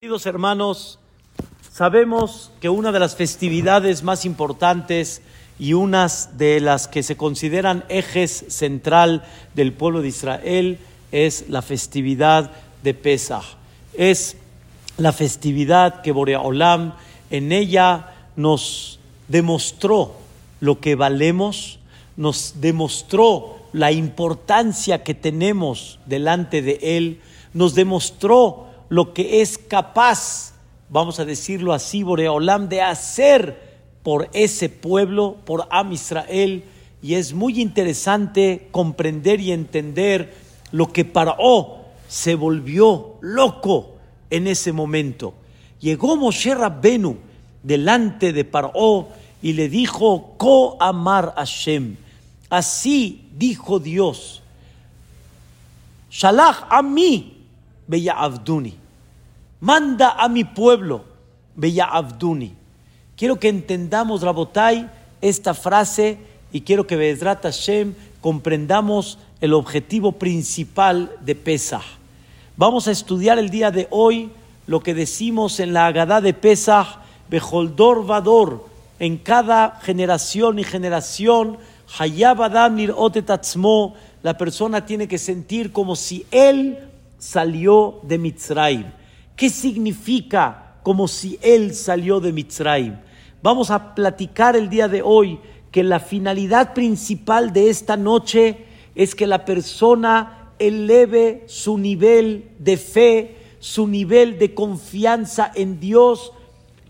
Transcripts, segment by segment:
Queridos hermanos, sabemos que una de las festividades más importantes y unas de las que se consideran ejes central del pueblo de Israel es la festividad de Pesach. Es la festividad que Boreolam en ella nos demostró lo que valemos, nos demostró la importancia que tenemos delante de Él, nos demostró lo que es capaz, vamos a decirlo así, Boreolam, de hacer por ese pueblo, por Am Israel. Y es muy interesante comprender y entender lo que Paró se volvió loco en ese momento. Llegó Moshe Rabbenu delante de Paró y le dijo, Ko Amar Hashem. Así dijo Dios, Shalach a mí Bella Abduni. Manda a mi pueblo, Bella Abduni. Quiero que entendamos, Rabotai, esta frase y quiero que Bezrat Hashem comprendamos el objetivo principal de Pesach. Vamos a estudiar el día de hoy lo que decimos en la Agadá de Pesach, Bejoldor Vador, en cada generación y generación, Hayab Adam Nirotetatzmo, la persona tiene que sentir como si él salió de Mitzrayim. ¿Qué significa como si él salió de Mitzrayim? Vamos a platicar el día de hoy que la finalidad principal de esta noche es que la persona eleve su nivel de fe, su nivel de confianza en Dios,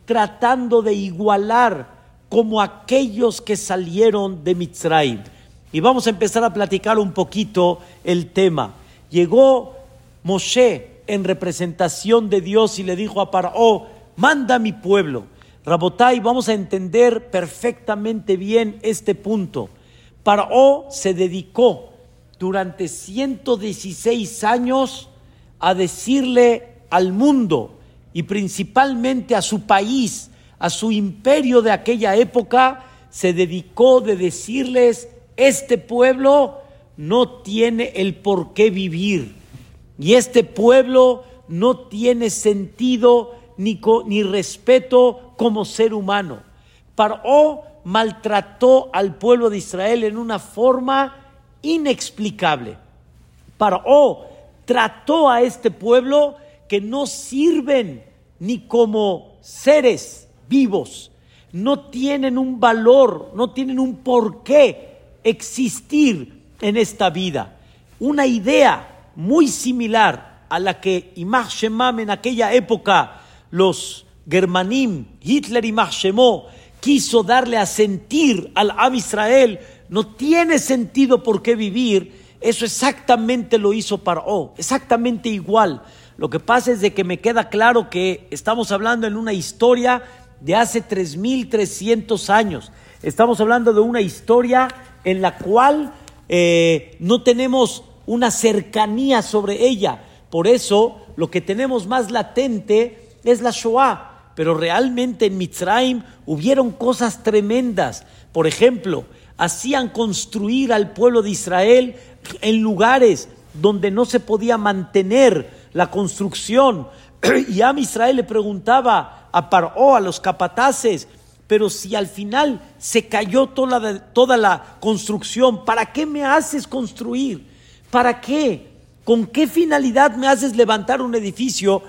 tratando de igualar como aquellos que salieron de Mitzrayim. Y vamos a empezar a platicar un poquito el tema. Llegó Moshe en representación de Dios y le dijo a Paró, manda a mi pueblo. Rabotai, vamos a entender perfectamente bien este punto. Paró se dedicó durante 116 años a decirle al mundo y principalmente a su país, a su imperio de aquella época, se dedicó de decirles, este pueblo no tiene el por qué vivir y este pueblo no tiene sentido ni, respeto como ser humano. Paró maltrató al pueblo de Israel en una forma inexplicable. Paró trató a este pueblo que no sirven ni como seres vivos, no tienen un valor, no tienen un porqué existir en esta vida. Una idea muy similar a la que Imach Shemam en aquella época los Germanim, Hitler y Shemó, quiso darle a sentir al Am Israel, no tiene sentido por qué vivir, eso exactamente lo hizo Paró, exactamente igual. Lo que pasa es de que me queda claro que estamos hablando en una historia de hace 3.300 años. Estamos hablando de una historia en la cual eh, no tenemos una cercanía sobre ella. Por eso lo que tenemos más latente es la Shoah. Pero realmente en Mitzrayim hubieron cosas tremendas. Por ejemplo, hacían construir al pueblo de Israel en lugares donde no se podía mantener la construcción. Y a Israel le preguntaba a Paró, a los capataces, pero si al final se cayó toda toda la construcción, ¿para qué me haces construir? ¿Para qué? ¿Con qué finalidad me haces levantar un edificio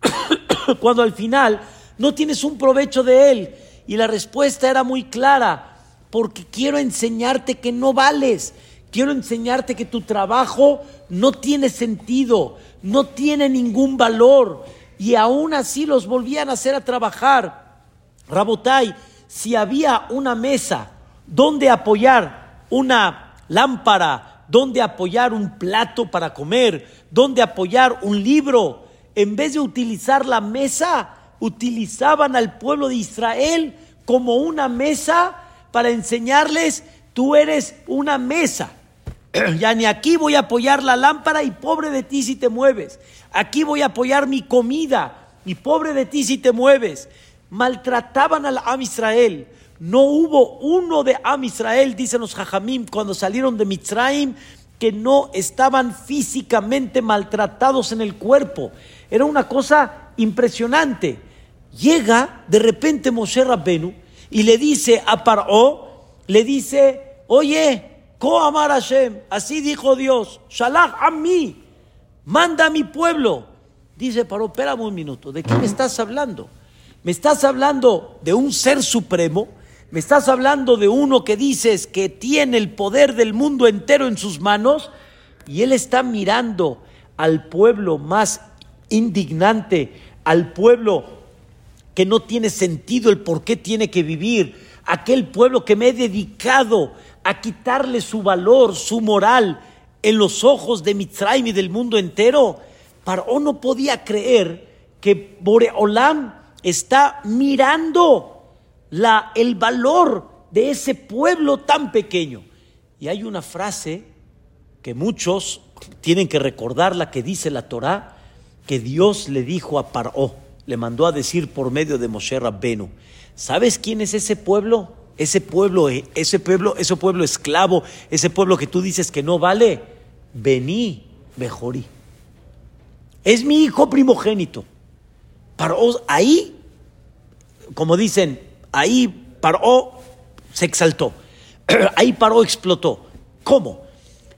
cuando al final no tienes un provecho de él? Y la respuesta era muy clara, porque quiero enseñarte que no vales, quiero enseñarte que tu trabajo no tiene sentido, no tiene ningún valor. Y aún así los volvían a hacer a trabajar. Rabotai, si había una mesa donde apoyar una lámpara, dónde apoyar un plato para comer, dónde apoyar un libro. En vez de utilizar la mesa, utilizaban al pueblo de Israel como una mesa para enseñarles, tú eres una mesa. ya ni aquí voy a apoyar la lámpara y pobre de ti si te mueves. Aquí voy a apoyar mi comida y pobre de ti si te mueves. Maltrataban al Am Israel. No hubo uno de Am Israel, dicen los Jajamim, cuando salieron de Mitzrayim, que no estaban físicamente maltratados en el cuerpo. Era una cosa impresionante. Llega de repente Moshe Rabbenu y le dice a Paró, le dice, oye, Ko Amar Hashem, así dijo Dios, Shalach a mí, manda a mi pueblo. Dice Paró, espérame un minuto, ¿de qué me estás hablando? ¿Me estás hablando de un ser supremo? ¿Me estás hablando de uno que dices que tiene el poder del mundo entero en sus manos? Y él está mirando al pueblo más indignante, al pueblo que no tiene sentido el por qué tiene que vivir, aquel pueblo que me he dedicado a quitarle su valor, su moral en los ojos de Mitzrayim y del mundo entero. Paró no podía creer que Boreolam está mirando la, el valor de ese pueblo tan pequeño. Y hay una frase que muchos tienen que recordar, la que dice la Torá, que Dios le dijo a Paró, le mandó a decir por medio de Moshe Rabbenu, ¿sabes quién es ese pueblo? Ese pueblo, ese pueblo, ese pueblo esclavo, ese pueblo que tú dices que no vale, vení, mejorí. Es mi hijo primogénito. Paró ahí, como dicen, Ahí paró, se exaltó. Ahí paró, explotó. ¿Cómo?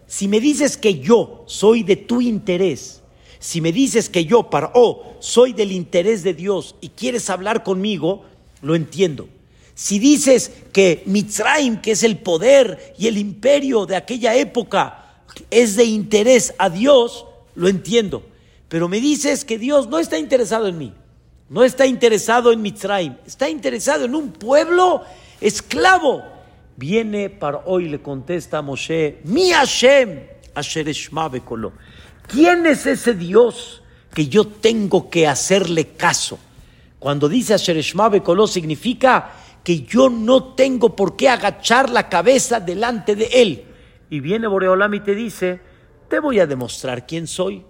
Si me dices que yo soy de tu interés, si me dices que yo, paró, soy del interés de Dios y quieres hablar conmigo, lo entiendo. Si dices que Mitzrayim, que es el poder y el imperio de aquella época, es de interés a Dios, lo entiendo. Pero me dices que Dios no está interesado en mí. No está interesado en Mitzrayim, está interesado en un pueblo esclavo. Viene para hoy, le contesta a Moshe, mi Hashem, Asher ¿Quién es ese Dios que yo tengo que hacerle caso? Cuando dice Asher Bekolo significa que yo no tengo por qué agachar la cabeza delante de él. Y viene Boreolam y te dice, te voy a demostrar quién soy,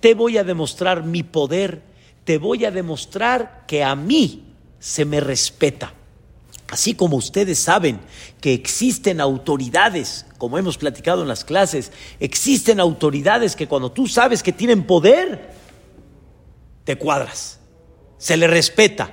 te voy a demostrar mi poder, te voy a demostrar que a mí se me respeta. Así como ustedes saben que existen autoridades, como hemos platicado en las clases, existen autoridades que cuando tú sabes que tienen poder, te cuadras, se le respeta.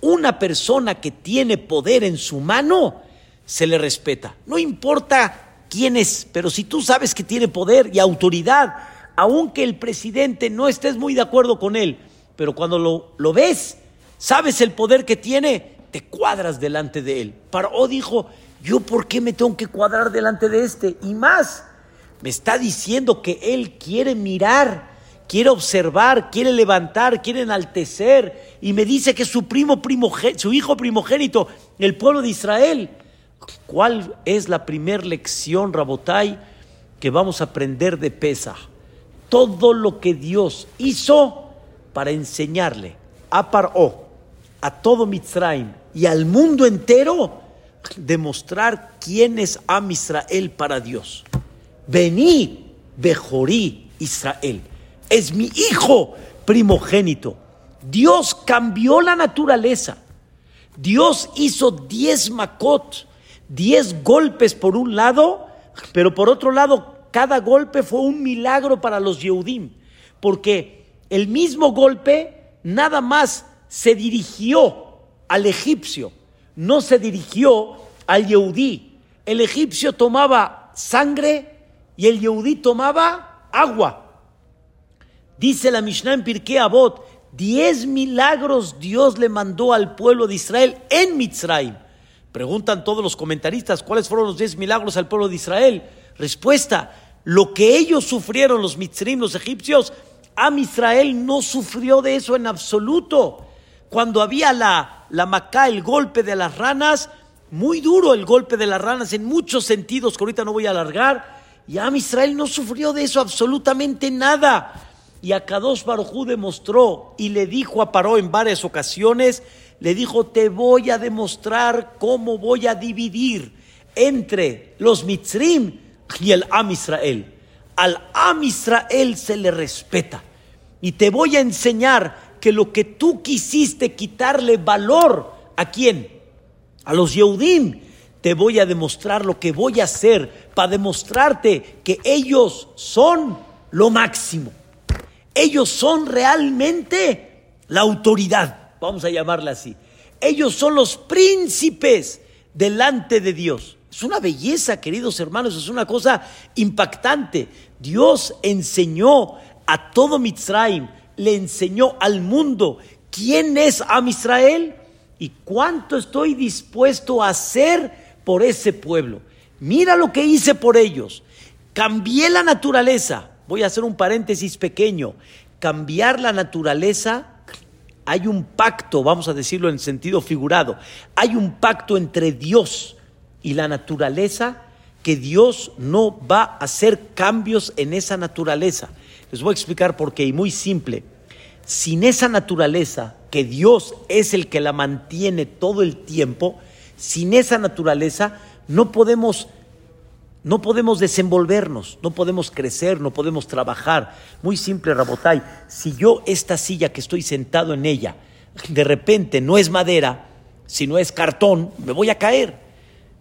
Una persona que tiene poder en su mano, se le respeta. No importa quién es, pero si tú sabes que tiene poder y autoridad, aunque el presidente no estés muy de acuerdo con él, pero cuando lo, lo ves, sabes el poder que tiene, te cuadras delante de él. Paró dijo, yo por qué me tengo que cuadrar delante de este? Y más, me está diciendo que él quiere mirar, quiere observar, quiere levantar, quiere enaltecer, y me dice que su primo su hijo primogénito, el pueblo de Israel. ¿Cuál es la primera lección, Rabotai, que vamos a aprender de Pesa? Todo lo que Dios hizo para enseñarle a Paró, a todo Mitzrayim y al mundo entero, demostrar quién es Am Israel para Dios. Vení, Bejorí Israel. Es mi hijo primogénito. Dios cambió la naturaleza. Dios hizo diez macot, diez golpes por un lado, pero por otro lado, cada golpe fue un milagro para los Yehudim, porque el mismo golpe nada más se dirigió al egipcio, no se dirigió al Yehudí. El egipcio tomaba sangre y el Yehudí tomaba agua. Dice la Mishnah en Pirkei Avot, diez milagros Dios le mandó al pueblo de Israel en Mitzrayim. Preguntan todos los comentaristas, ¿cuáles fueron los diez milagros al pueblo de Israel? Respuesta, lo que ellos sufrieron, los Mitzrayim, los egipcios, Am Israel no sufrió de eso en absoluto. Cuando había la, la macá, el golpe de las ranas, muy duro el golpe de las ranas en muchos sentidos, que ahorita no voy a alargar, y Am Israel no sufrió de eso absolutamente nada. Y a Kadosh Barujú demostró y le dijo a Paró en varias ocasiones, le dijo, te voy a demostrar cómo voy a dividir entre los Mitzrim y el Am Israel. Al Am Israel se le respeta. Y te voy a enseñar que lo que tú quisiste quitarle valor, ¿a quién? A los Yehudim. Te voy a demostrar lo que voy a hacer para demostrarte que ellos son lo máximo. Ellos son realmente la autoridad, vamos a llamarla así. Ellos son los príncipes delante de Dios. Es una belleza, queridos hermanos, es una cosa impactante. Dios enseñó a todo Mitzrayim, le enseñó al mundo quién es Am Israel y cuánto estoy dispuesto a hacer por ese pueblo. Mira lo que hice por ellos. Cambié la naturaleza. Voy a hacer un paréntesis pequeño. Cambiar la naturaleza, hay un pacto, vamos a decirlo en sentido figurado, hay un pacto entre Dios y la naturaleza que Dios no va a hacer cambios en esa naturaleza. Les voy a explicar por qué, y muy simple. Sin esa naturaleza, que Dios es el que la mantiene todo el tiempo, sin esa naturaleza no podemos no podemos desenvolvernos, no podemos crecer, no podemos trabajar. Muy simple, Rabotay. Si yo esta silla que estoy sentado en ella, de repente no es madera, sino es cartón, me voy a caer.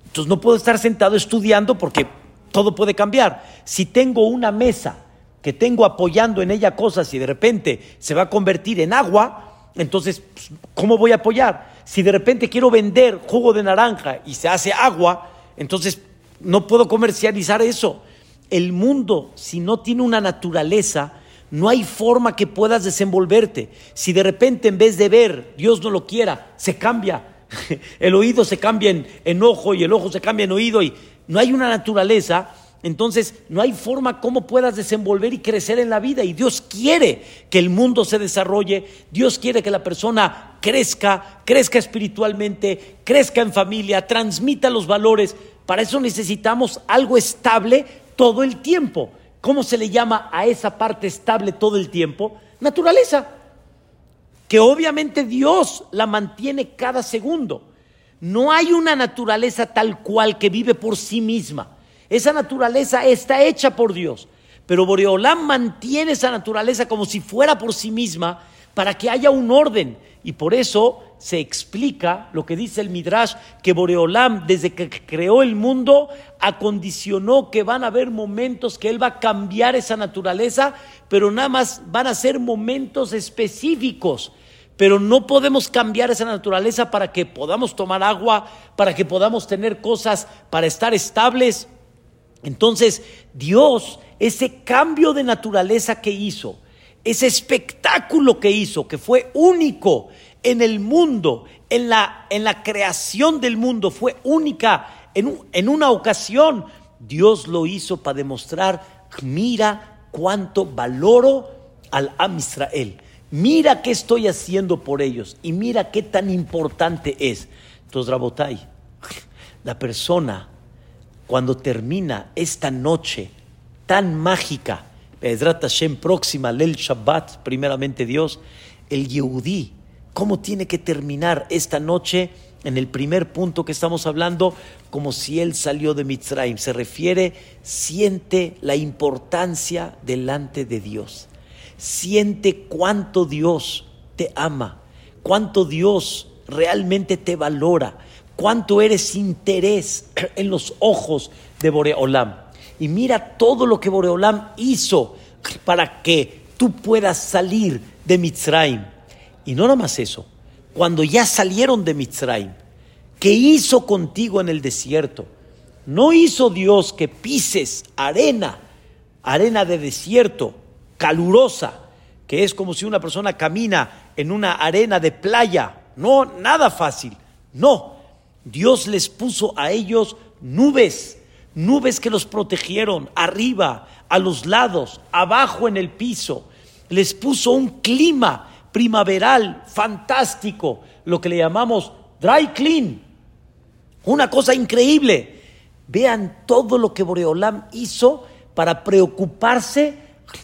Entonces no puedo estar sentado estudiando porque todo puede cambiar. Si tengo una mesa que tengo apoyando en ella cosas y de repente se va a convertir en agua, entonces, pues, ¿cómo voy a apoyar? Si de repente quiero vender jugo de naranja y se hace agua, entonces no puedo comercializar eso. El mundo, si no tiene una naturaleza, no hay forma que puedas desenvolverte. Si de repente en vez de ver, Dios no lo quiera, se cambia, el oído se cambia en, en ojo y el ojo se cambia en oído y no hay una naturaleza, entonces no hay forma como puedas desenvolver y crecer en la vida. Y Dios quiere que el mundo se desarrolle, Dios quiere que la persona crezca, crezca espiritualmente, crezca en familia, transmita los valores. Para eso necesitamos algo estable todo el tiempo. ¿Cómo se le llama a esa parte estable todo el tiempo? Naturaleza. Que obviamente Dios la mantiene cada segundo. No hay una naturaleza tal cual que vive por sí misma. Esa naturaleza está hecha por Dios. Pero Boreolán mantiene esa naturaleza como si fuera por sí misma para que haya un orden. Y por eso se explica lo que dice el Midrash, que Boreolam, desde que creó el mundo, acondicionó que van a haber momentos que Él va a cambiar esa naturaleza, pero nada más van a ser momentos específicos. Pero no podemos cambiar esa naturaleza para que podamos tomar agua, para que podamos tener cosas, para estar estables. Entonces, Dios, ese cambio de naturaleza que hizo, ese espectáculo que hizo, que fue único en el mundo, en la, en la creación del mundo, fue única en, en una ocasión, Dios lo hizo para demostrar, mira cuánto valoro al Am Israel. Mira qué estoy haciendo por ellos y mira qué tan importante es. Entonces, Rabotai, la persona cuando termina esta noche tan mágica, Pedrat Hashem próxima, Lel Shabbat, primeramente Dios, el Yehudí, ¿cómo tiene que terminar esta noche? En el primer punto que estamos hablando, como si él salió de Mitzrayim, se refiere, siente la importancia delante de Dios, siente cuánto Dios te ama, cuánto Dios realmente te valora, cuánto eres interés en los ojos de Boreolam. Y mira todo lo que Boreolam hizo para que tú puedas salir de Mitzrayim. Y no nada más eso, cuando ya salieron de Mitzrayim, ¿qué hizo contigo en el desierto? No hizo Dios que pises arena, arena de desierto, calurosa, que es como si una persona camina en una arena de playa. No, nada fácil. No, Dios les puso a ellos nubes, nubes que los protegieron arriba, a los lados, abajo en el piso. Les puso un clima primaveral fantástico, lo que le llamamos dry clean. Una cosa increíble. Vean todo lo que Boreolam hizo para preocuparse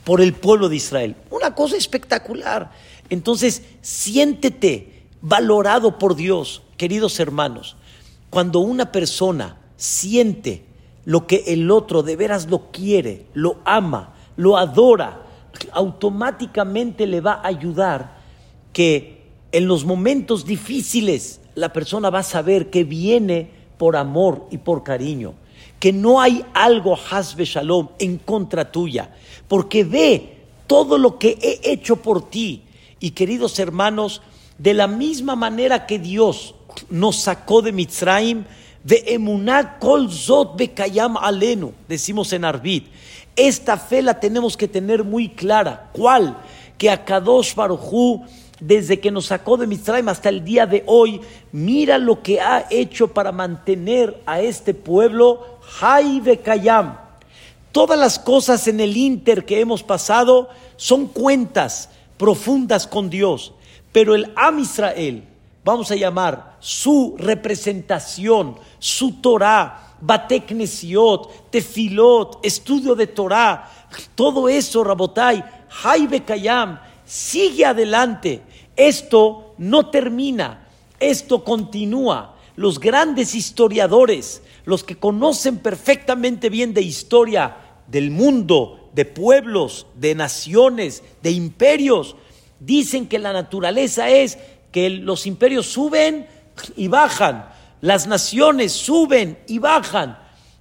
por el pueblo de Israel. Una cosa espectacular. Entonces, siéntete valorado por Dios, queridos hermanos. Cuando una persona siente lo que el otro de veras lo quiere, lo ama, lo adora, automáticamente le va a ayudar que en los momentos difíciles la persona va a saber que viene por amor y por cariño, que no hay algo hasbe shalom en contra tuya, porque ve todo lo que he hecho por ti. Y queridos hermanos, de la misma manera que Dios nos sacó de Mitzrayim, de emuná kol zot bekayam alenu, decimos en Arbit. Esta fe la tenemos que tener muy clara. ¿Cuál? Que a Kadosh Barujú, desde que nos sacó de Mitzrayim hasta el día de hoy, mira lo que ha hecho para mantener a este pueblo Hay Bekayam. Todas las cosas en el Inter que hemos pasado son cuentas profundas con Dios. Pero el Am Israel, vamos a llamar su representación, su Torah, Bateknesiot, Tefilot, estudio de Torah, todo eso, Rabotai, Haibe Kayam, sigue adelante. Esto no termina, esto continúa. Los grandes historiadores, los que conocen perfectamente bien de historia del mundo, de pueblos, de naciones, de imperios, dicen que la naturaleza es que los imperios suben y bajan, las naciones suben y bajan,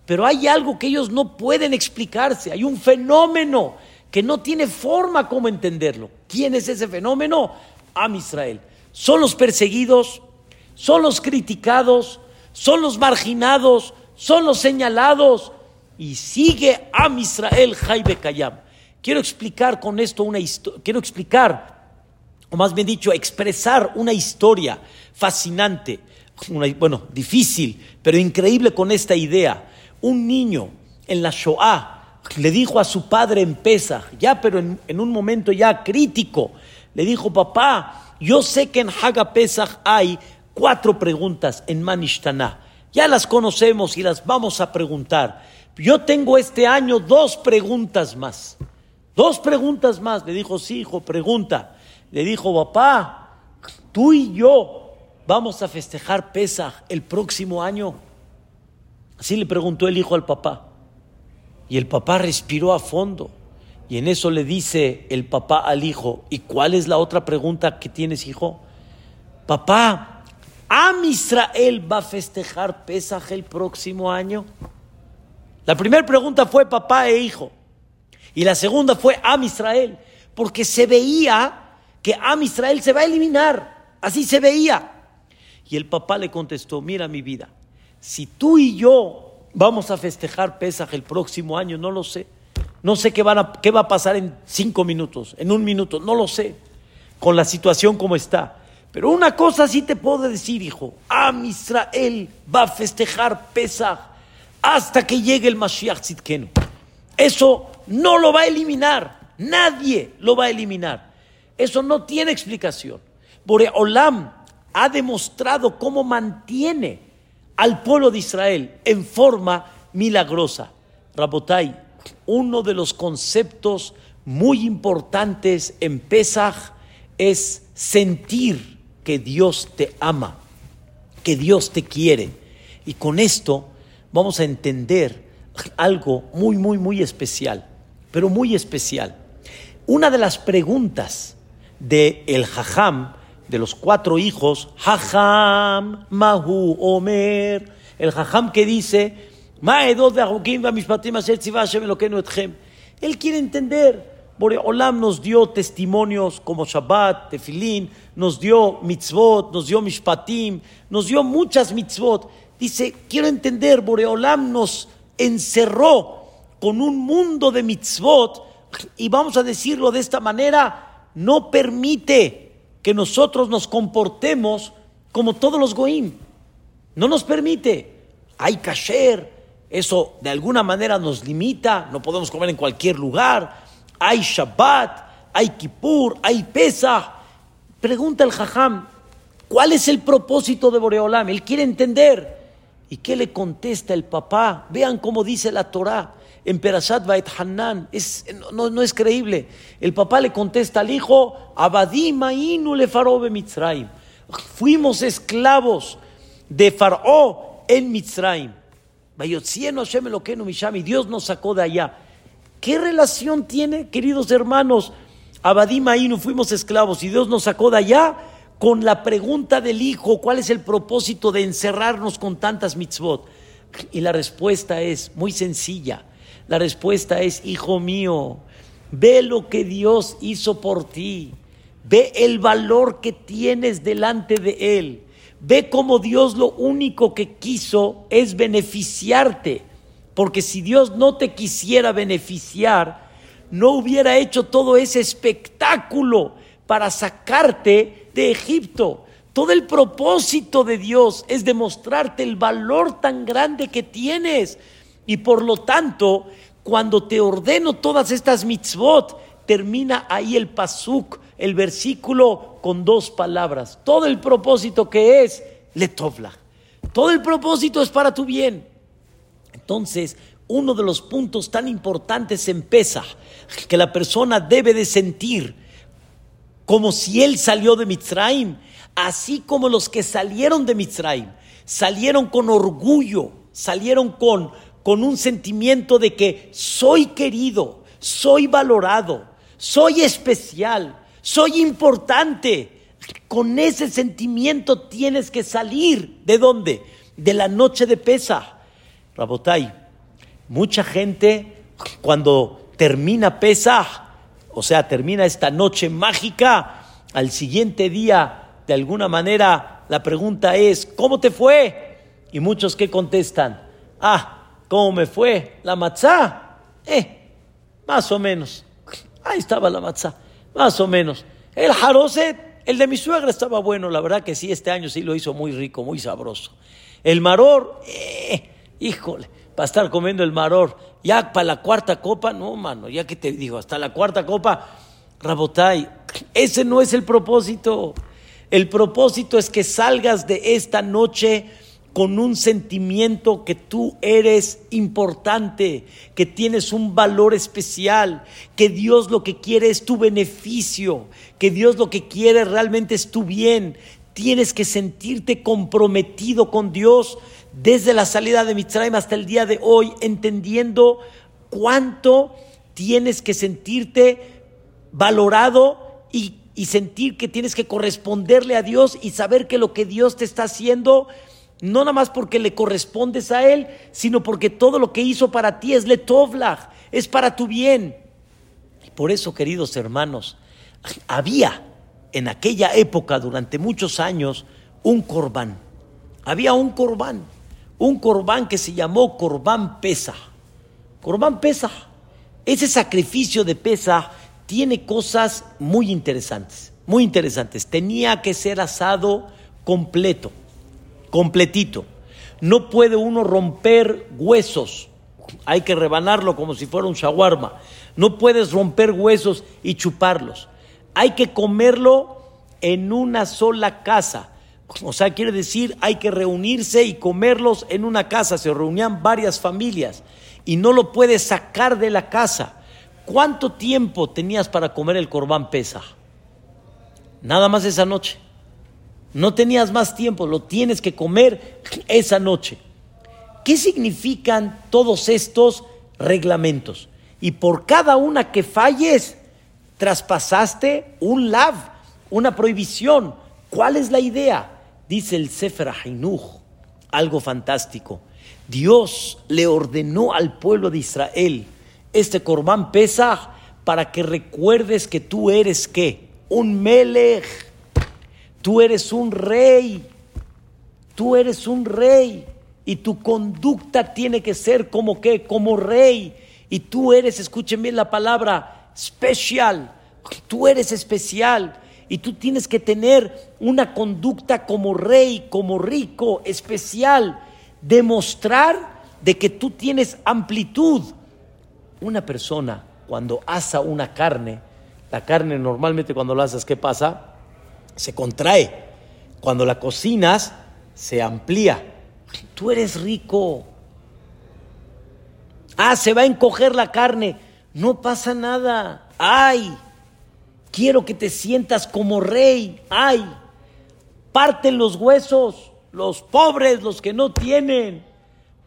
pero hay algo que ellos no pueden explicarse, hay un fenómeno que no tiene forma como entenderlo. ¿Quién es ese fenómeno? Am Israel. Son los perseguidos, son los criticados, son los marginados, son los señalados y sigue Am Israel Jaibe Kayam. Quiero explicar con esto una historia, quiero explicar o más bien dicho, expresar una historia fascinante, bueno, difícil, pero increíble con esta idea. Un niño en la Shoah le dijo a su padre en Pesach, ya pero en, un momento ya crítico, le dijo, papá, yo sé que en Haga Pesach hay cuatro preguntas en Manishtana. Ya las conocemos y las vamos a preguntar. Yo tengo este año dos preguntas más. Dos preguntas más. Le dijo, sí, hijo, pregunta le dijo, papá, tú y yo vamos a festejar Pesach el próximo año. Así le preguntó el hijo al papá. Y el papá respiró a fondo. Y en eso le dice el papá al hijo, ¿y cuál es la otra pregunta que tienes, hijo? Papá, ¿Am Israel va a festejar Pesach el próximo año? La primera pregunta fue papá e hijo. Y la segunda fue Am Israel, porque se veía que Am Israel se va a eliminar. Así se veía. Y el papá le contestó, mira mi vida, si tú y yo vamos a festejar Pesaj el próximo año, no lo sé. No sé qué, qué va a pasar en cinco minutos, en un minuto, no lo sé, con la situación como está. Pero una cosa sí te puedo decir, hijo, Am Israel va a festejar Pesaj hasta que llegue el Mashiach. Eso no lo va a eliminar, nadie lo va a eliminar. Eso no tiene explicación. Boreolam ha demostrado cómo mantiene al pueblo de Israel en forma milagrosa. Rabotai, uno de los conceptos muy importantes en Pesach es sentir que Dios te ama, que Dios te quiere. Y con esto vamos a entender algo muy, muy, muy especial, pero muy especial. Una de las preguntas de el Jajam, de los cuatro hijos, Jajam, Mahu, Omer, el Jajam que dice, él quiere entender. Olam nos dio testimonios como Shabbat, Tefilín, nos dio mitzvot, nos dio mishpatim, nos dio muchas mitzvot. Dice, quiero entender, Boreolam nos encerró con un mundo de mitzvot y vamos a decirlo de esta manera, no permite que nosotros nos comportemos como todos los goim. No nos permite. Hay kasher, eso de alguna manera nos limita, no podemos comer en cualquier lugar. Hay Shabbat, hay Kippur, hay Pesach. Pregunta el Jajam, ¿cuál es el propósito de Boreolam? Él quiere entender. ¿Y qué le contesta el papá? Vean cómo dice la Torah en Perashat Vaet Hanan. Es, no, es creíble. El papá le contesta al hijo, Abadim le farobe Mitzrayim. Fuimos esclavos de Faraó en Mitzrayim. Y Dios nos sacó de allá. ¿Qué relación tiene, queridos hermanos? Abadim Ainu fuimos esclavos y Dios nos sacó de allá con la pregunta del hijo, ¿cuál es el propósito de encerrarnos con tantas mitzvot? Y la respuesta es muy sencilla. La respuesta es, hijo mío, ve lo que Dios hizo por ti. Ve el valor que tienes delante de Él. Ve cómo Dios lo único que quiso es beneficiarte. Porque si Dios no te quisiera beneficiar, no hubiera hecho todo ese espectáculo para sacarte de Egipto. Todo el propósito de Dios es demostrarte el valor tan grande que tienes. Y por lo tanto, cuando te ordeno todas estas mitzvot, termina ahí el pasuk, el versículo con dos palabras. Todo el propósito que es letovla. Todo el propósito es para tu bien. Entonces, uno de los puntos tan importantes en que la persona debe de sentir como si él salió de Mitzrayim, así como los que salieron de Mitzrayim, salieron con orgullo, salieron con, con un sentimiento de que soy querido, soy valorado, soy especial, soy importante. Con ese sentimiento tienes que salir. ¿De dónde? De la noche de pesa. Rabotai, mucha gente cuando termina pesa, o sea, termina esta noche mágica, al siguiente día, de alguna manera, la pregunta es, ¿cómo te fue? Y muchos que contestan, ah, ¿cómo me fue? ¿La matzá? Eh, más o menos. Ahí estaba la matzá, más o menos. El jaroset, el de mi suegra estaba bueno, la verdad que sí, este año sí lo hizo muy rico, muy sabroso. El maror, eh, híjole, para estar comiendo el maror, ya para la cuarta copa, no, mano, ya que te digo, hasta la cuarta copa, Rabotay, ese no es el propósito. El propósito es que salgas de esta noche con un sentimiento que tú eres importante, que tienes un valor especial, que Dios lo que quiere es tu beneficio, que Dios lo que quiere realmente es tu bien. Tienes que sentirte comprometido con Dios desde la salida de Mitzrayim hasta el día de hoy, entendiendo cuánto tienes que sentirte valorado y, y sentir que tienes que corresponderle a Dios y saber que lo que Dios te está haciendo no nada más porque le correspondes a Él, sino porque todo lo que hizo para ti es letovlach, es para tu bien. Por eso, queridos hermanos, había en aquella época, durante muchos años, un corbán. Había un corbán, un corbán que se llamó corbán pesa. Corbán pesa. Ese sacrificio de pesa tiene cosas muy interesantes, muy interesantes. Tenía que ser asado completo completito. No puede uno romper huesos. Hay que rebanarlo como si fuera un shawarma. No puedes romper huesos y chuparlos. Hay que comerlo en una sola casa. O sea, quiere decir, hay que reunirse y comerlos en una casa. Se reunían varias familias y no lo puedes sacar de la casa. ¿Cuánto tiempo tenías para comer el corbán pesa? Nada más esa noche. No tenías más tiempo, lo tienes que comer esa noche. ¿Qué significan todos estos reglamentos? Y por cada una que falles, traspasaste un lav, una prohibición. ¿Cuál es la idea? Dice el Sefer Hainuch, algo fantástico. Dios le ordenó al pueblo de Israel este Corbán Pesach para que recuerdes que tú eres qué? Un melech Tú eres un rey, tú eres un rey y tu conducta tiene que ser como que, como rey. Y tú eres, escuchen bien la palabra, especial. Tú eres especial y tú tienes que tener una conducta como rey, como rico, especial. Demostrar de que tú tienes amplitud. Una persona cuando asa una carne, la carne normalmente cuando la asas, ¿qué pasa? Se contrae. Cuando la cocinas, se amplía. Tú eres rico. Ah, se va a encoger la carne. No pasa nada. Ay, quiero que te sientas como rey. Ay, parten los huesos, los pobres, los que no tienen.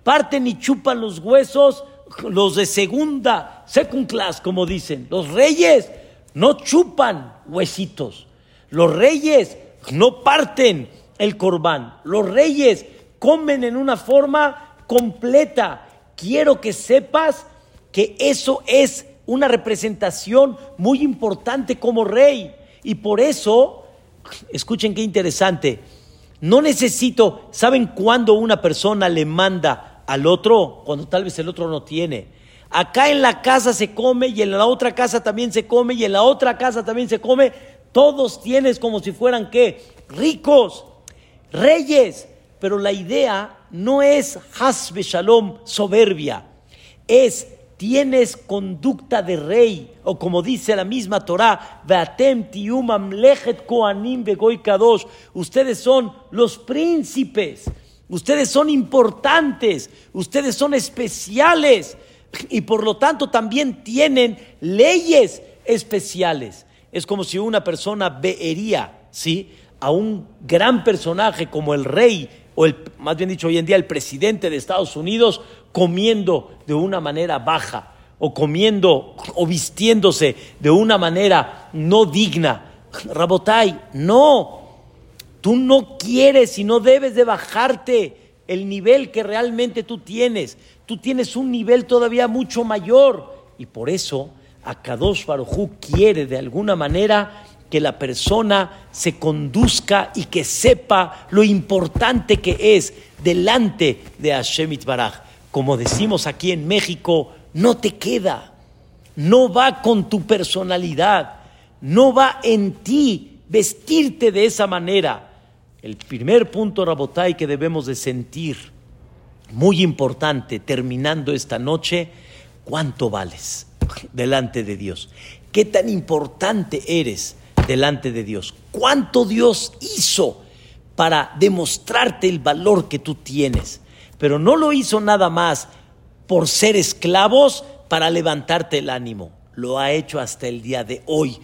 Parten y chupan los huesos, los de segunda, second class, como dicen. Los reyes no chupan huesitos. Los reyes no parten el corbán. Los reyes comen en una forma completa. Quiero que sepas que eso es una representación muy importante como rey. Y por eso, escuchen qué interesante, no necesito, ¿saben cuándo una persona le manda al otro? Cuando tal vez el otro no tiene. Acá en la casa se come y en la otra casa también se come y en la otra casa también se come. Todos tienes como si fueran qué? Ricos, reyes. Pero la idea no es hasbe shalom, soberbia. Es tienes conducta de rey, o como dice la misma Torah, ustedes son los príncipes, ustedes son importantes, ustedes son especiales, y por lo tanto también tienen leyes especiales. Es como si una persona veería, ¿sí? A un gran personaje como el rey, o el, más bien dicho hoy en día el presidente de Estados Unidos, comiendo de una manera baja o comiendo o vistiéndose de una manera no digna. Rabotai, no, tú no quieres y no debes de bajarte el nivel que realmente tú tienes. Tú tienes un nivel todavía mucho mayor y por eso Akadosh Barujú quiere de alguna manera que la persona se conduzca y que sepa lo importante que es delante de Hashem Itbaraj como decimos aquí en México, no te queda, no va con tu personalidad, no va en ti vestirte de esa manera. El primer punto, Rabotay, que debemos de sentir, muy importante, terminando esta noche, ¿cuánto vales delante de Dios? ¿Qué tan importante eres delante de Dios? ¿Cuánto Dios hizo para demostrarte el valor que tú tienes? pero no lo hizo nada más por ser esclavos para levantarte el ánimo. Lo ha hecho hasta el día de hoy,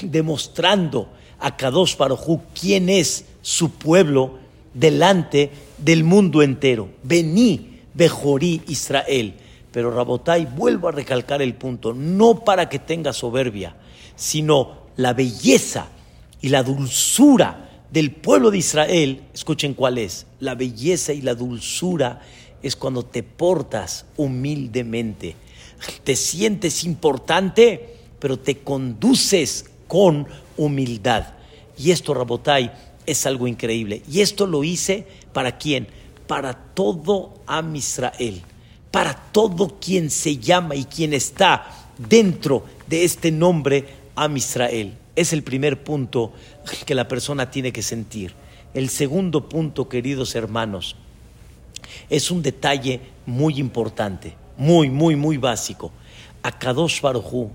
demostrando a Kadosh Baruj quién es su pueblo delante del mundo entero. Vení, Bejorí Israel. Pero Rabotai, vuelvo a recalcar el punto, no para que tenga soberbia, sino la belleza y la dulzura del pueblo de Israel, escuchen cuál es, la belleza y la dulzura es cuando te portas humildemente, te sientes importante, pero te conduces con humildad. Y esto, Rabotai, es algo increíble. Y esto lo hice para quién? Para todo Am Israel, para todo quien se llama y quien está dentro de este nombre Am Israel. Es el primer punto que la persona tiene que sentir. El segundo punto, queridos hermanos, es un detalle muy importante, muy, muy, muy básico. Akadosh Barujú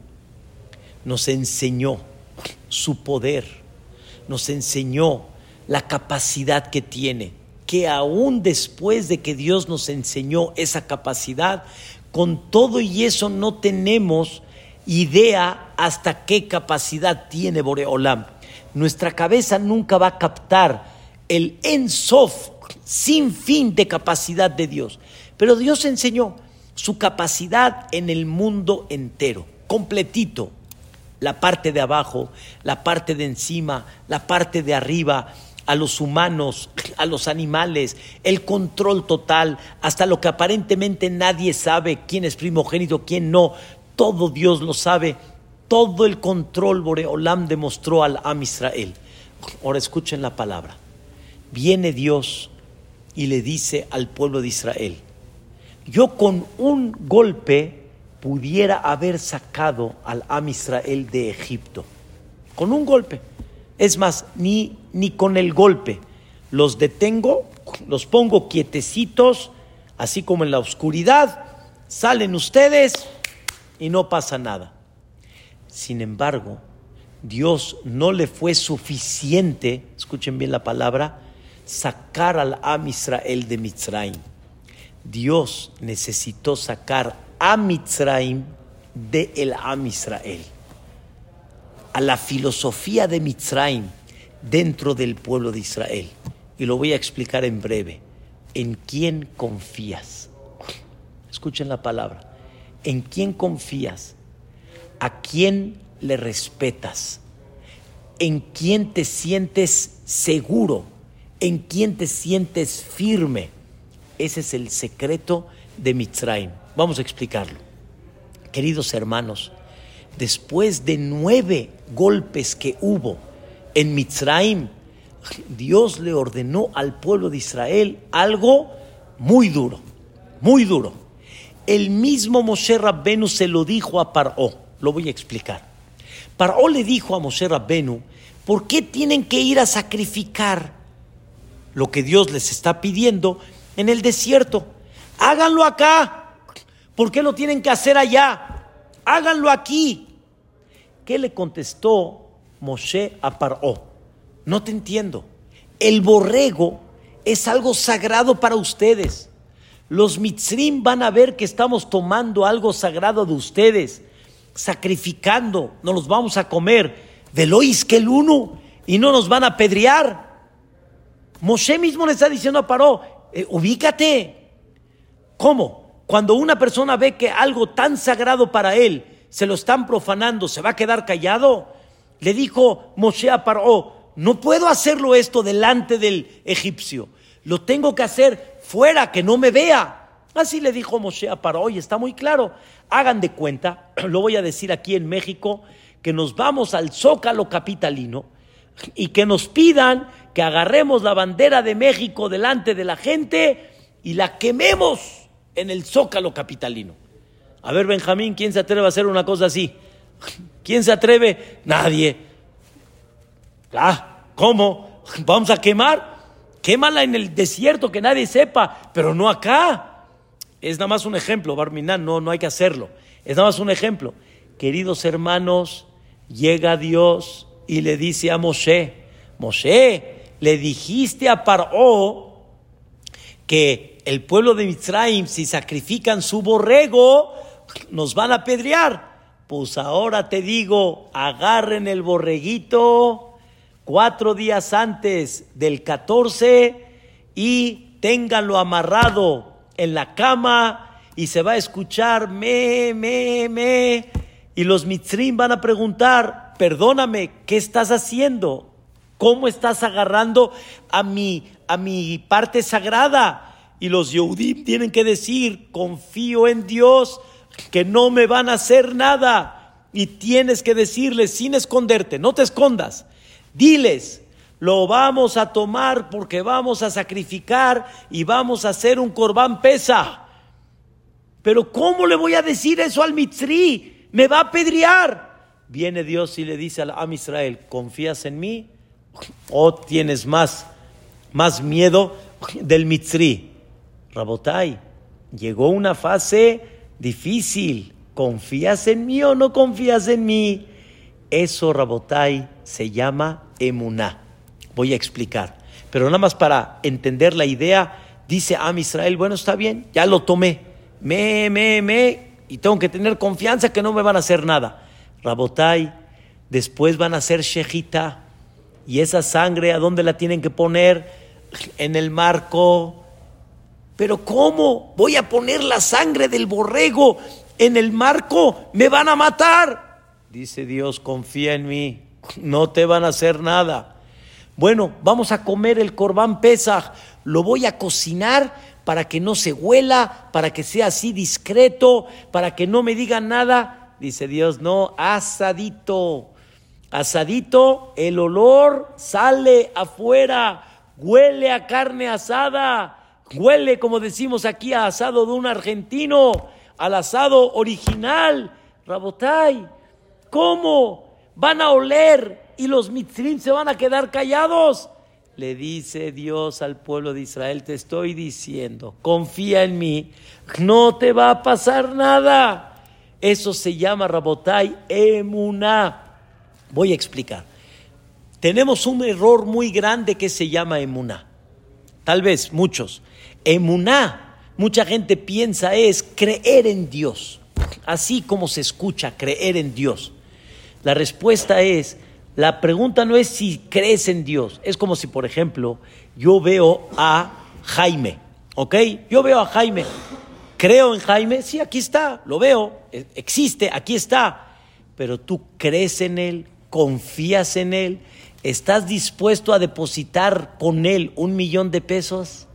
nos enseñó su poder, nos enseñó la capacidad que tiene, que aún después de que Dios nos enseñó esa capacidad, con todo y eso no tenemos idea hasta qué capacidad tiene Boreolam. Nuestra cabeza nunca va a captar el ensof sin fin de capacidad de Dios. Pero Dios enseñó su capacidad en el mundo entero, completito. La parte de abajo, la parte de encima, la parte de arriba, a los humanos, a los animales, el control total, hasta lo que aparentemente nadie sabe, quién es primogénito, quién no, todo Dios lo sabe, todo el control Boreolam demostró al Am Israel. Ahora escuchen la palabra. Viene Dios y le dice al pueblo de Israel, yo con un golpe pudiera haber sacado al Am Israel de Egipto. Con un golpe. Es más, ni, ni con el golpe. Los detengo, los pongo quietecitos, así como en la oscuridad. Salen ustedes, y no pasa nada. Sin embargo, Dios no le fue suficiente, escuchen bien la palabra, sacar al Am Israel de Mitzrayim. Dios necesitó sacar a Mitzrayim de el Am Israel. A la filosofía de Mitzrayim dentro del pueblo de Israel. Y lo voy a explicar en breve. ¿En quién confías? Escuchen la palabra en quién confías, a quién le respetas, en quién te sientes seguro, en quién te sientes firme. Ese es el secreto de Mitzrayim. Vamos a explicarlo. Queridos hermanos, después de nueve golpes que hubo en Mitzraim, Dios le ordenó al pueblo de Israel algo muy duro, muy duro. El mismo Moshe Rabbenu se lo dijo a Paró. Lo voy a explicar. Paró le dijo a Moshe Rabbenu, ¿por qué tienen que ir a sacrificar lo que Dios les está pidiendo en el desierto? Háganlo acá. ¿Por qué lo tienen que hacer allá? Háganlo aquí. ¿Qué le contestó Moshe a Paró? No te entiendo. El borrego es algo sagrado para ustedes. Los mitzrim van a ver que estamos tomando algo sagrado de ustedes, sacrificando, no los vamos a comer velois que el uno y no nos van a pedrear. Moshe mismo le está diciendo a Paró, eh, ubícate. ¿Cómo? Cuando una persona ve que algo tan sagrado para él se lo están profanando, ¿se va a quedar callado? Le dijo Moshe a Paró, no puedo hacerlo esto delante del egipcio, lo tengo que hacer fuera, que no me vea. Así le dijo Moshe a Paró, y está muy claro. Hagan de cuenta, lo voy a decir aquí en México, que nos vamos al Zócalo capitalino y que nos pidan que agarremos la bandera de México delante de la gente y la quememos en el Zócalo capitalino. A ver, Benjamín, ¿quién se atreve a hacer una cosa así? ¿Quién se atreve? Nadie. Ah, ¿cómo? ¿Vamos a quemar? quémala en el desierto que nadie sepa, pero no acá. Es nada más un ejemplo, Barminan, no, no hay que hacerlo. Es nada más un ejemplo. Queridos hermanos, llega Dios y le dice a Moshe, Moshe, le dijiste a Paró que el pueblo de Mitzrayim, si sacrifican su borrego, nos van a pedrear. Pues ahora te digo, agarren el borreguito cuatro días antes del 14 y ténganlo amarrado en la cama y se va a escuchar me, me, me. Y los mitzrim van a preguntar, perdóname, ¿qué estás haciendo? ¿Cómo estás agarrando a mi, a mi parte sagrada? Y los Yehudim tienen que decir, confío en Dios, que no me van a hacer nada. Y tienes que decirles sin esconderte, no te escondas. Diles, lo vamos a tomar porque vamos a sacrificar y vamos a hacer un corbán pesa. Pero ¿cómo le voy a decir eso al Mitzri? Me va a pedrear. Viene Dios y le dice a Am Israel, ¿confías en mí? ¿O tienes más, más miedo del Mitzri? Rabotai, llegó una fase difícil. ¿Confías en mí o no confías en mí? Eso, Rabotai, se llama emuná. Voy a explicar. Pero nada más para entender la idea, dice Am Israel, bueno, está bien, ya lo tomé. Me, me, me, y tengo que tener confianza que no me van a hacer nada. Rabotai, después van a hacer shejita. Y esa sangre, ¿a dónde la tienen que poner? En el marco. Pero ¿cómo? Voy a poner la sangre del borrego en el marco. Me van a matar. Dice Dios, confía en mí no te van a hacer nada. Bueno, vamos a comer el corbán Pesach, lo voy a cocinar para que no se huela, para que sea así discreto, para que no me digan nada. Dice Dios, no, asadito, asadito, el olor sale afuera, huele a carne asada, huele, como decimos aquí, a asado de un argentino, al asado original. Rabotay, ¿cómo? van a oler y los mitzrim se van a quedar callados. Le dice Dios al pueblo de Israel, te estoy diciendo, confía en mí, no te va a pasar nada. Eso se llama Rabotai Emuná. Voy a explicar. Tenemos un error muy grande que se llama Emuná. Tal vez muchos. Emuná, mucha gente piensa es creer en Dios. Así como se escucha, creer en Dios. La respuesta es, la pregunta no es si crees en Dios, es como si, por ejemplo, yo veo a Jaime, ¿ok? Yo veo a Jaime, creo en Jaime, sí, aquí está, lo veo, e, existe, aquí está, pero tú crees en él, confías en él, ¿estás dispuesto a depositar con él un millón de pesos?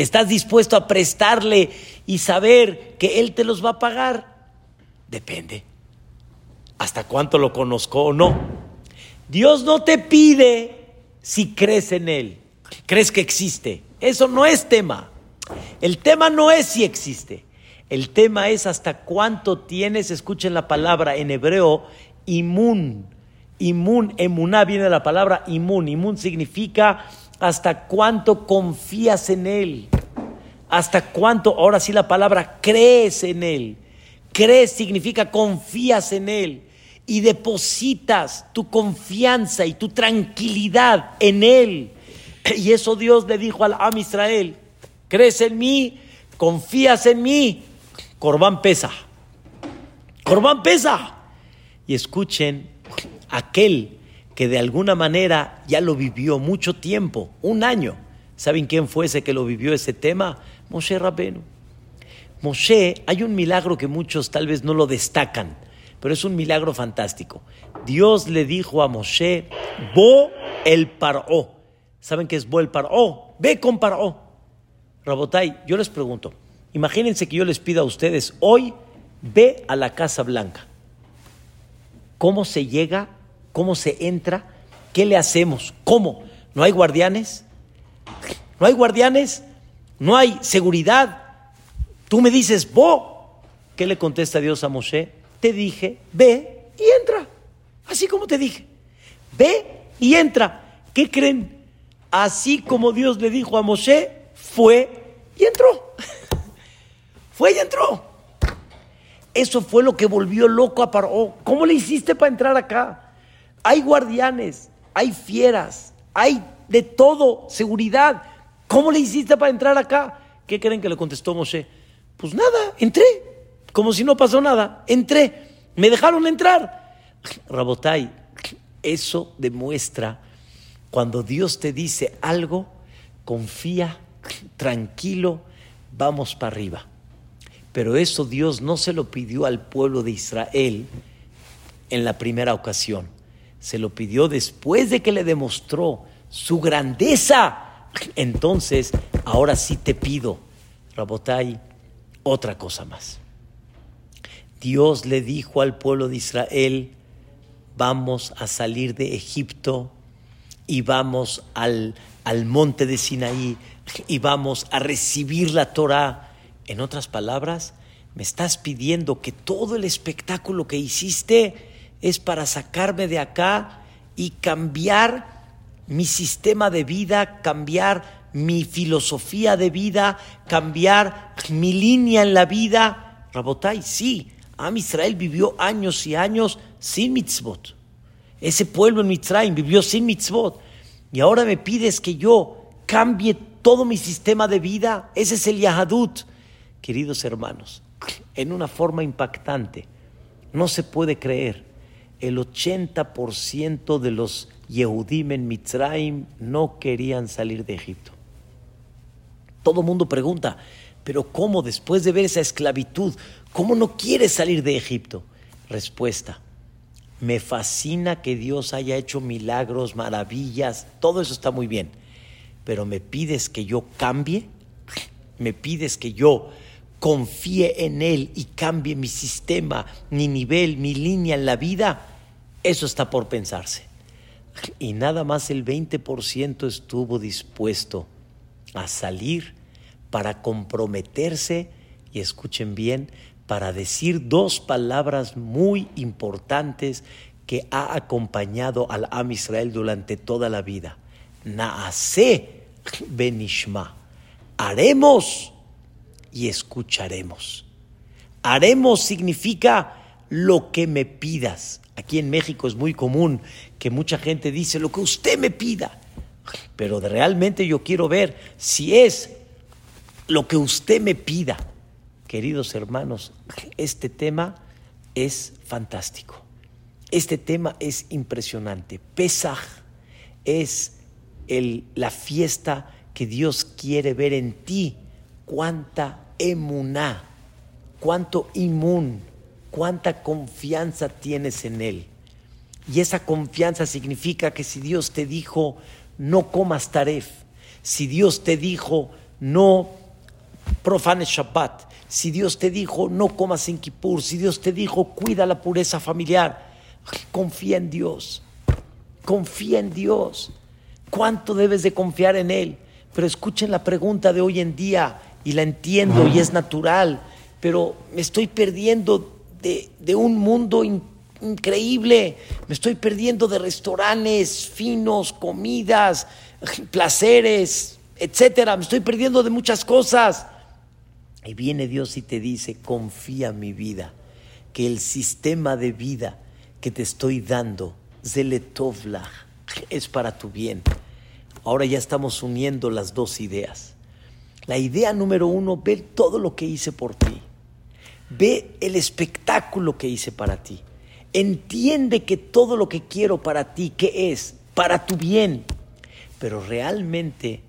¿Estás dispuesto a prestarle y saber que él te los va a pagar? Depende hasta cuánto lo conozco o no. Dios no te pide si crees en Él, crees que existe. Eso no es tema. El tema no es si existe. El tema es hasta cuánto tienes, escuchen la palabra en hebreo, imun. Imun, emuná viene de la palabra imun. Imun significa hasta cuánto confías en Él. Hasta cuánto, ahora sí la palabra, crees en Él. Crees significa confías en Él y depositas tu confianza y tu tranquilidad en Él. Y eso Dios le dijo al Am Israel, crees en mí, confías en mí, Corbán pesa. Corbán pesa. Y escuchen, aquel que de alguna manera ya lo vivió mucho tiempo, un año. ¿Saben quién fue ese que lo vivió ese tema? Moshe Rabenu. Moshe, hay un milagro que muchos tal vez no lo destacan, pero es un milagro fantástico. Dios le dijo a Moshe, Bo el Paró. ¿Saben qué es Bo el Paró? Ve con Paró. Rabotai, yo les pregunto, Imagínense que yo les pido a ustedes hoy, ve a la Casa Blanca. ¿Cómo se llega? ¿Cómo se entra? ¿Qué le hacemos? ¿Cómo? ¿No hay guardianes? ¿No hay guardianes? ¿No hay seguridad? Tú me dices, bo. ¿Qué le contesta Dios a Moshe? Te dije, ve y entra. Así como te dije. Ve y entra. ¿Qué creen? Así como Dios le dijo a Moshe, fue y entró. Fue y entró. Eso fue lo que volvió loco a Paró. ¿Cómo le hiciste para entrar acá? Hay guardianes, hay fieras, hay de todo, seguridad. ¿Cómo le hiciste para entrar acá? ¿Qué creen que le contestó Moshe? Pues nada, entré. Como si no pasó nada. Entré. Me dejaron entrar. Rabotai, eso demuestra cuando Dios te dice algo, confía, tranquilo, vamos para arriba. Pero eso Dios no se lo pidió al pueblo de Israel en la primera ocasión. Se lo pidió después de que le demostró su grandeza. Entonces, ahora sí te pido, Rabotai, otra cosa más. Dios le dijo al pueblo de Israel, vamos a salir de Egipto y vamos al, al monte de Sinaí y vamos a recibir la Torah en otras palabras, me estás pidiendo que todo el espectáculo que hiciste es para sacarme de acá y cambiar mi sistema de vida, cambiar mi filosofía de vida, cambiar mi línea en la vida. Rabotai, sí, Am Israel vivió años y años sin mitzvot. Ese pueblo en Mitzrayim vivió sin mitzvot. Y ahora me pides que yo cambie todo mi sistema de vida. Ese es el Yahadut. Queridos hermanos, en una forma impactante, no se puede creer, el 80% de los Yehudim en Mitzrayim no querían salir de Egipto. Todo mundo pregunta, pero ¿cómo después de ver esa esclavitud, cómo no quieres salir de Egipto? Respuesta, me fascina que Dios haya hecho milagros, maravillas, todo eso está muy bien, pero me pides que yo cambie, me pides que yo confíe en Él y cambie mi sistema, mi nivel, mi línea en la vida, eso está por pensarse. Y nada más el 20% estuvo dispuesto a salir para comprometerse, y escuchen bien, para decir dos palabras muy importantes que ha acompañado al Am Israel durante toda la vida. Naase benishma. Haremos y escucharemos. Haremos significa lo que me pidas. Aquí en México es muy común que mucha gente dice lo que usted me pida, pero realmente yo quiero ver si es lo que usted me pida. Queridos hermanos, este tema es fantástico. Este tema es impresionante. Pesaj es el, la fiesta que Dios quiere ver en ti cuánta emuná, cuánto inmun, cuánta confianza tienes en Él. Y esa confianza significa que si Dios te dijo, no comas taref, si Dios te dijo, no profanes Shabbat, si Dios te dijo, no comas en Kippur, si Dios te dijo, cuida la pureza familiar, confía en Dios. confía en Dios. ¿Cuánto debes de confiar en Él? Pero escuchen la pregunta de hoy en día y la entiendo y es natural, pero me estoy perdiendo de, un mundo increíble, me estoy perdiendo de restaurantes finos, comidas, placeres, etcétera, me estoy perdiendo de muchas cosas. Y viene Dios y te dice, confía mi vida, que el sistema de vida que te estoy dando, Zeletovla, es para tu bien. Ahora ya estamos uniendo las dos ideas. La idea número uno, ve todo lo que hice por ti. Ve el espectáculo que hice para ti. Entiende que todo lo que quiero para ti, ¿qué es? Para tu bien. Pero realmente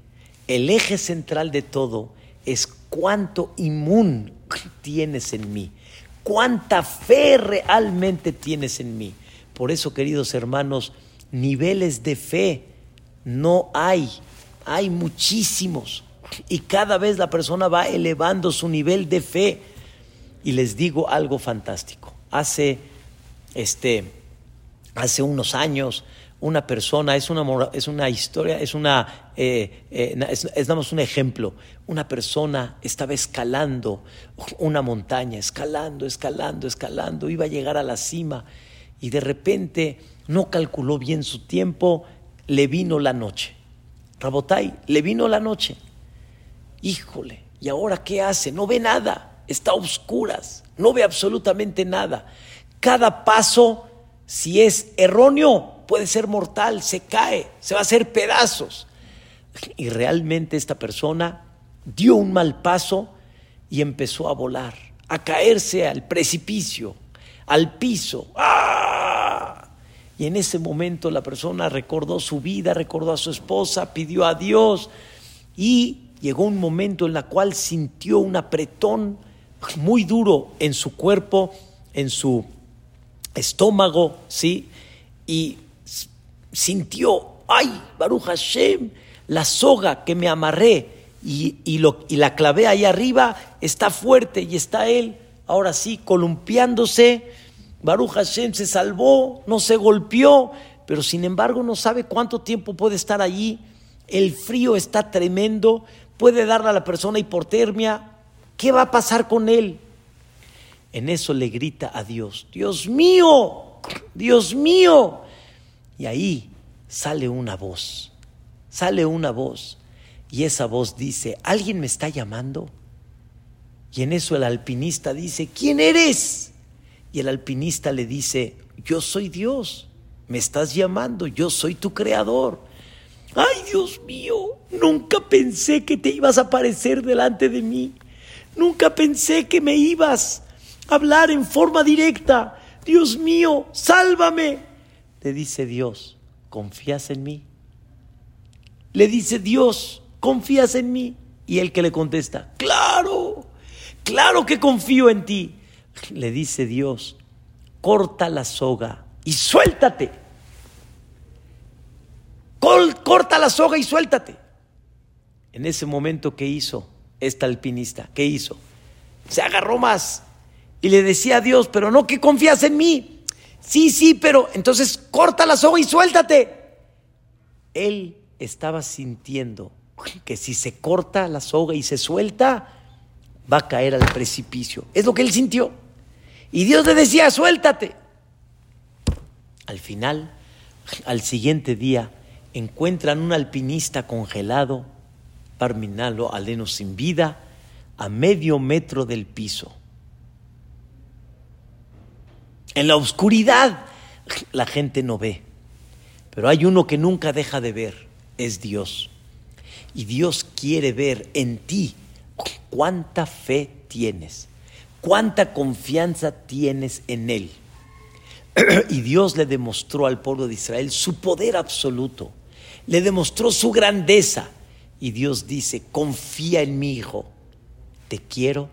el eje central de todo es cuánto inmún tienes en mí, cuánta fe realmente tienes en mí. Por eso, queridos hermanos, niveles de fe no hay, hay muchísimos. Y cada vez la persona va elevando su nivel de fe. Y les digo algo fantástico. Hace, este, hace unos años, una persona, es una, es una historia, es una, eh, eh, es, un ejemplo. Una persona estaba escalando una montaña, escalando, escalando, escalando, iba a llegar a la cima y de repente no calculó bien su tiempo, le vino la noche. Rabotai, le vino la noche. Híjole, ¿y ahora qué hace? No ve nada, está a oscuras, no ve absolutamente nada. Cada paso, si es erróneo, puede ser mortal, se cae, se va a hacer pedazos. Y realmente esta persona dio un mal paso y empezó a volar, a caerse al precipicio, al piso. ¡Ah! Y en ese momento la persona recordó su vida, recordó a su esposa, pidió a Dios y llegó un momento en el cual sintió un apretón muy duro en su cuerpo, en su estómago, ¿sí? Y sintió, ay, Baruch Hashem, la soga que me amarré y, y, lo, y la clavé ahí arriba está fuerte y está él, ahora sí, columpiándose. Baruch Hashem se salvó, no se golpeó, pero sin embargo no sabe cuánto tiempo puede estar allí. El frío está tremendo, puede darle a la persona hipotermia. ¿Qué va a pasar con él? En eso le grita a Dios, Dios mío, Dios mío. Y ahí sale una voz, sale una voz. Y esa voz dice, ¿alguien me está llamando? Y en eso el alpinista dice, ¿quién eres? Y el alpinista le dice, yo soy Dios, me estás llamando, yo soy tu creador. Ay, Dios mío, nunca pensé que te ibas a aparecer delante de mí. Nunca pensé que me ibas a hablar en forma directa. Dios mío, sálvame. Le dice Dios, ¿confías en mí? Le dice Dios, ¿confías en mí? Y él que le contesta, claro, claro que confío en ti. Le dice Dios, corta la soga y suéltate corta la soga y suéltate. En ese momento, ¿qué hizo esta alpinista? ¿Qué hizo? Se agarró más y le decía a Dios, pero no que confías en mí. Sí, sí, pero entonces corta la soga y suéltate. Él estaba sintiendo que si se corta la soga y se suelta, va a caer al precipicio. Es lo que él sintió. Y Dios le decía, suéltate. Al final, al siguiente día, encuentran un alpinista congelado, Parminalo aleno sin vida, a medio metro del piso. En la oscuridad la gente no ve, pero hay uno que nunca deja de ver, es Dios. Y Dios quiere ver en ti cuánta fe tienes, cuánta confianza tienes en Él. y Dios le demostró al pueblo de Israel su poder absoluto le demostró su grandeza. Y Dios dice, confía en mi hijo, te quiero,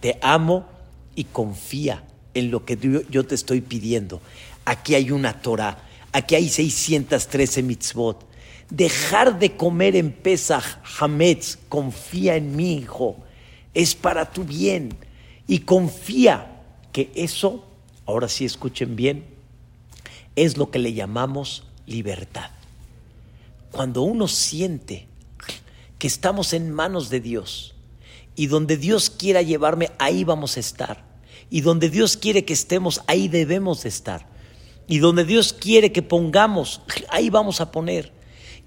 te amo y confía en lo que yo te estoy pidiendo. Aquí hay una Torah, aquí hay 613 mitzvot. Dejar de comer en Pesach Hametz, confía en mi hijo, es para tu bien. Y confía que eso, ahora sí escuchen bien, es lo que le llamamos libertad. Cuando uno siente que estamos en manos de Dios y donde Dios quiera llevarme, ahí vamos a estar. Y donde Dios quiere que estemos, ahí debemos de estar. Y donde Dios quiere que pongamos, ahí vamos a poner.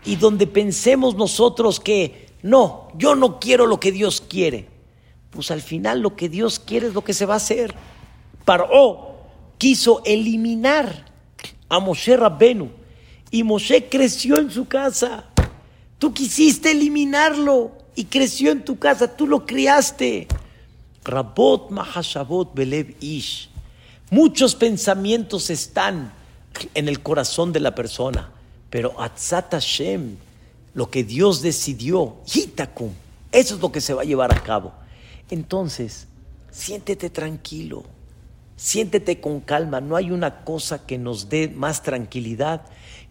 Y donde pensemos nosotros que no, yo no quiero lo que Dios quiere, pues al final lo que Dios quiere es lo que se va a hacer. Paró quiso eliminar a Moshe Rabbenu y Moshe creció en su casa. Tú quisiste eliminarlo y creció en tu casa, tú lo criaste. Rabot Mahashabot Belev Ish. Muchos pensamientos están en el corazón de la persona, pero Atzat Hashem, lo que Dios decidió, Hitakum, eso es lo que se va a llevar a cabo. Entonces, siéntete tranquilo, siéntete con calma. No hay una cosa que nos dé más tranquilidad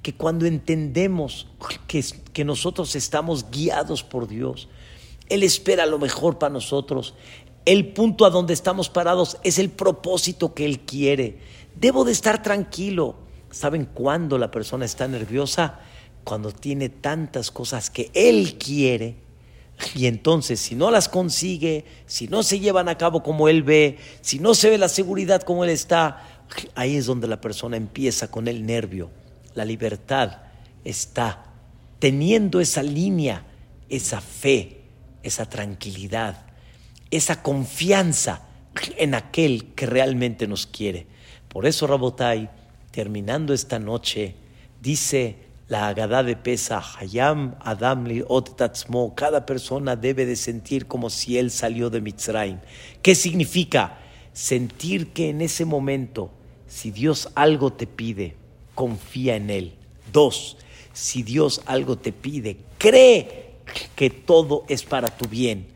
que cuando entendemos que, que nosotros estamos guiados por Dios. Él espera lo mejor para nosotros. El punto a donde estamos parados es el propósito que Él quiere. Debo de estar tranquilo. ¿Saben cuándo la persona está nerviosa? Cuando tiene tantas cosas que Él quiere. Y entonces, si no las consigue, si no se llevan a cabo como Él ve, si no se ve la seguridad como Él está, ahí es donde la persona empieza con el nervio. La libertad está teniendo esa línea, esa fe, esa tranquilidad esa confianza en aquel que realmente nos quiere. Por eso Rabotai, terminando esta noche, dice la Agadá de Pesa, Hayam Adamli Tatzmo, cada persona debe de sentir como si él salió de Mitzrayim. ¿Qué significa? Sentir que en ese momento, si Dios algo te pide, confía en Él. Dos, si Dios algo te pide, cree que todo es para tu bien.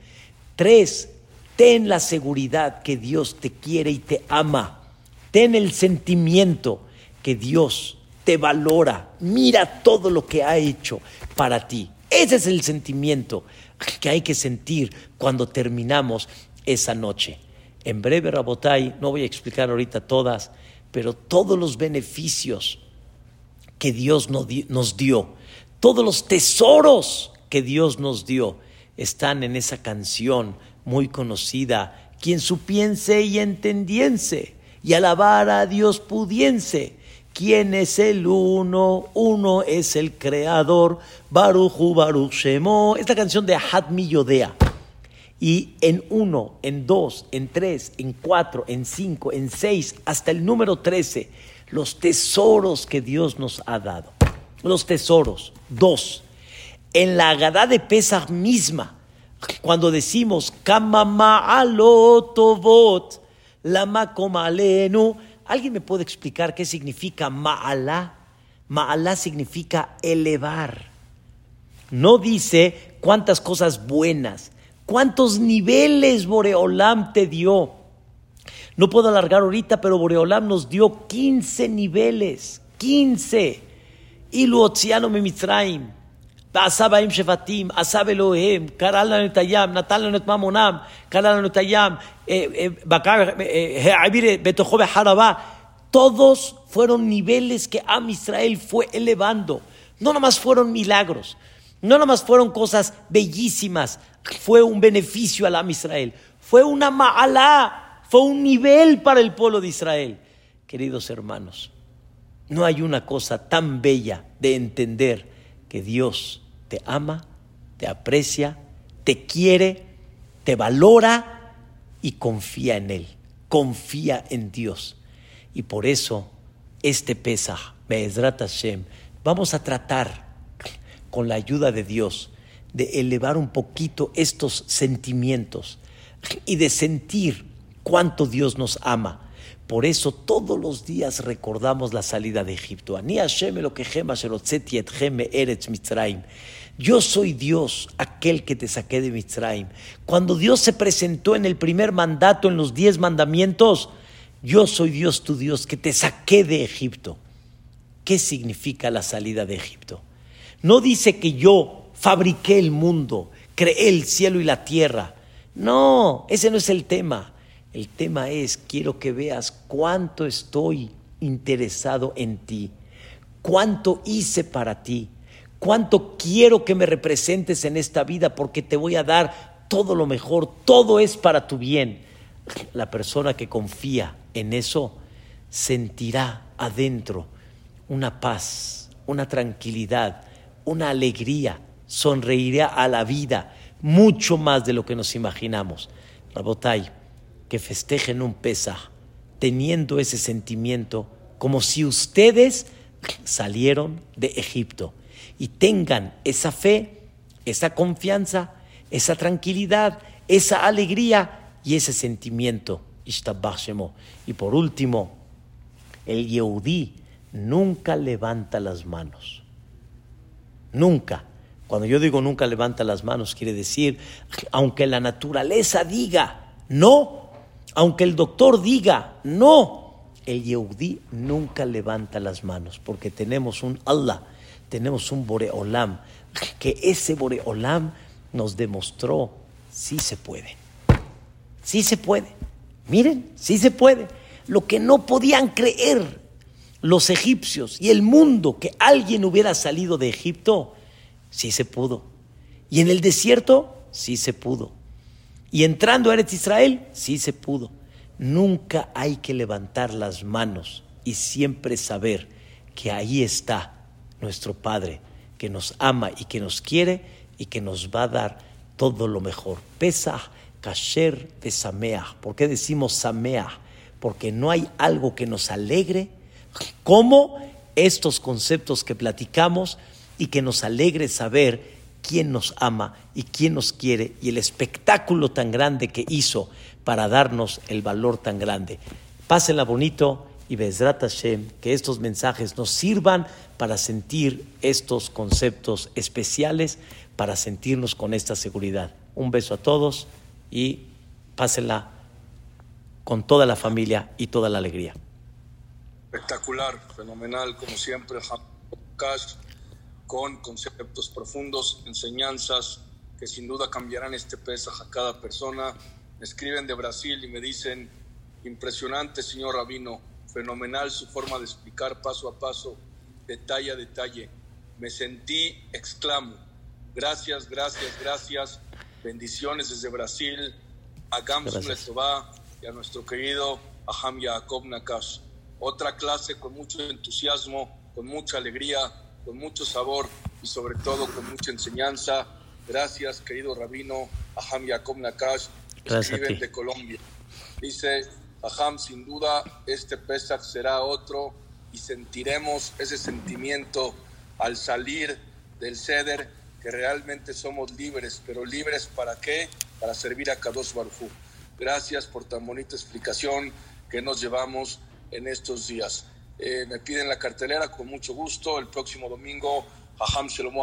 Tres, Ten la seguridad que Dios te quiere y te ama. Ten el sentimiento que Dios te valora. Mira todo lo que ha hecho para ti. Ese es el sentimiento que hay que sentir cuando terminamos esa noche. En breve, Rabotai, no voy a explicar ahorita todas, pero todos los beneficios que Dios nos dio, todos los tesoros que Dios nos dio, están en esa canción muy conocida, quien supiense y entendiense, y alabar a Dios pudiense. ¿Quién es el uno? Uno es el creador. Baruchu Baruch Shemo. Esta canción de Hadmi Yodea. Y en uno, en dos, en tres, en cuatro, en cinco, en seis, hasta el número trece, los tesoros que Dios nos ha dado. Los tesoros. Dos. En la Agadá de Pesach misma, cuando decimos tovot, lama alenu, ¿alguien me puede explicar qué significa ma'alá? Ma'alá significa elevar. No dice cuántas cosas buenas, cuántos niveles Boreolam te dio. No puedo alargar ahorita, pero Boreolam nos dio 15 niveles. 15. Ilu Otziano Mimitraim. Asabaim em Shefatim. Asab Elohim. Karalanu Netayam. Natalanu Netmamonam. Karalanu Netayam. Eh, eh, Bakar. Eh, Abire Betojobe Harabá. Todos fueron niveles que Am Israel fue elevando. No nomás fueron milagros. No nomás fueron cosas bellísimas. Fue un beneficio al Am Israel. Fue una ma'alá fue un nivel para el pueblo de Israel. Queridos hermanos, no hay una cosa tan bella de entender que Dios te ama, te aprecia, te quiere, te valora y confía en Él, confía en Dios. Y por eso, este Pesach, Be'ezrat Hashem, vamos a tratar con la ayuda de Dios de elevar un poquito estos sentimientos y de sentir cuánto Dios nos ama. Por eso todos los días recordamos la salida de Egipto. Yo soy Dios, aquel que te saqué de Mitzrayim. Cuando Dios se presentó en el primer mandato, en los diez mandamientos, yo soy Dios, tu Dios, que te saqué de Egipto. ¿Qué significa la salida de Egipto? No dice que yo fabriqué el mundo, creé el cielo y la tierra. No, ese no es el tema. El tema es, quiero que veas cuánto estoy interesado en ti cuánto hice para ti, cuánto quiero que me representes en esta vida porque te voy a dar todo lo mejor, todo es para tu bien. La persona que confía en eso sentirá adentro una paz, una tranquilidad, una alegría, sonreirá a la vida mucho más de lo que nos imaginamos. Rabotay, que festejen un Pesaj teniendo ese sentimiento como si ustedes salieron de Egipto y tengan esa fe, esa confianza, esa tranquilidad, esa alegría y ese sentimiento. Y por último, el Yehudí nunca levanta las manos. Nunca. Cuando yo digo nunca levanta las manos, quiere decir, aunque la naturaleza diga no, aunque el doctor diga no, el Yehudí nunca levanta las manos, porque tenemos un Allah, tenemos un Boreolam, que ese Boreolam nos demostró sí se puede. Sí se puede. Miren, sí se puede. Lo que no podían creer los egipcios y el mundo que alguien hubiera salido de Egipto, sí se pudo. Y en el desierto, sí se pudo. Y entrando a Eretz Israel, sí se pudo. Nunca hay que levantar las manos y siempre saber que ahí está nuestro Padre, que nos ama y que nos quiere y que nos va a dar todo lo mejor. Pesach, kasher, pesameach. ¿Por qué decimos sameach? Porque no hay algo que nos alegre como estos conceptos que platicamos y que nos alegre saber quién nos ama y quién nos quiere y el espectáculo tan grande que hizo para darnos el valor tan grande. Pásenla bonito y Bezrat Hashem, que estos mensajes nos sirvan para sentir estos conceptos especiales, para sentirnos con esta seguridad. Un beso a todos y pásenla con toda la familia y toda la alegría. Espectacular, fenomenal, como siempre, con conceptos profundos, enseñanzas que sin duda cambiarán este pesaje a cada persona. Me escriben de Brasil y me dicen, impresionante, señor Rabino, fenomenal su forma de explicar paso a paso, detalle a detalle. Me sentí, exclamo, gracias, gracias, gracias, bendiciones desde Brasil, a Gamsun y a nuestro querido Aham Yaakov Nakash. Otra clase con mucho entusiasmo, con mucha alegría, con mucho sabor y sobre todo con mucha enseñanza. Gracias, querido rabino Aham Yaakov Nakash, escriben de Colombia. Dice, Aham, sin duda este Pesach será otro y sentiremos ese sentimiento al salir del ceder que realmente somos libres, pero libres para qué? Para servir a Kadosh Baruj Gracias por tan bonita explicación que nos llevamos en estos días. Eh, me piden la cartelera con mucho gusto. El próximo domingo, Haham Shlomo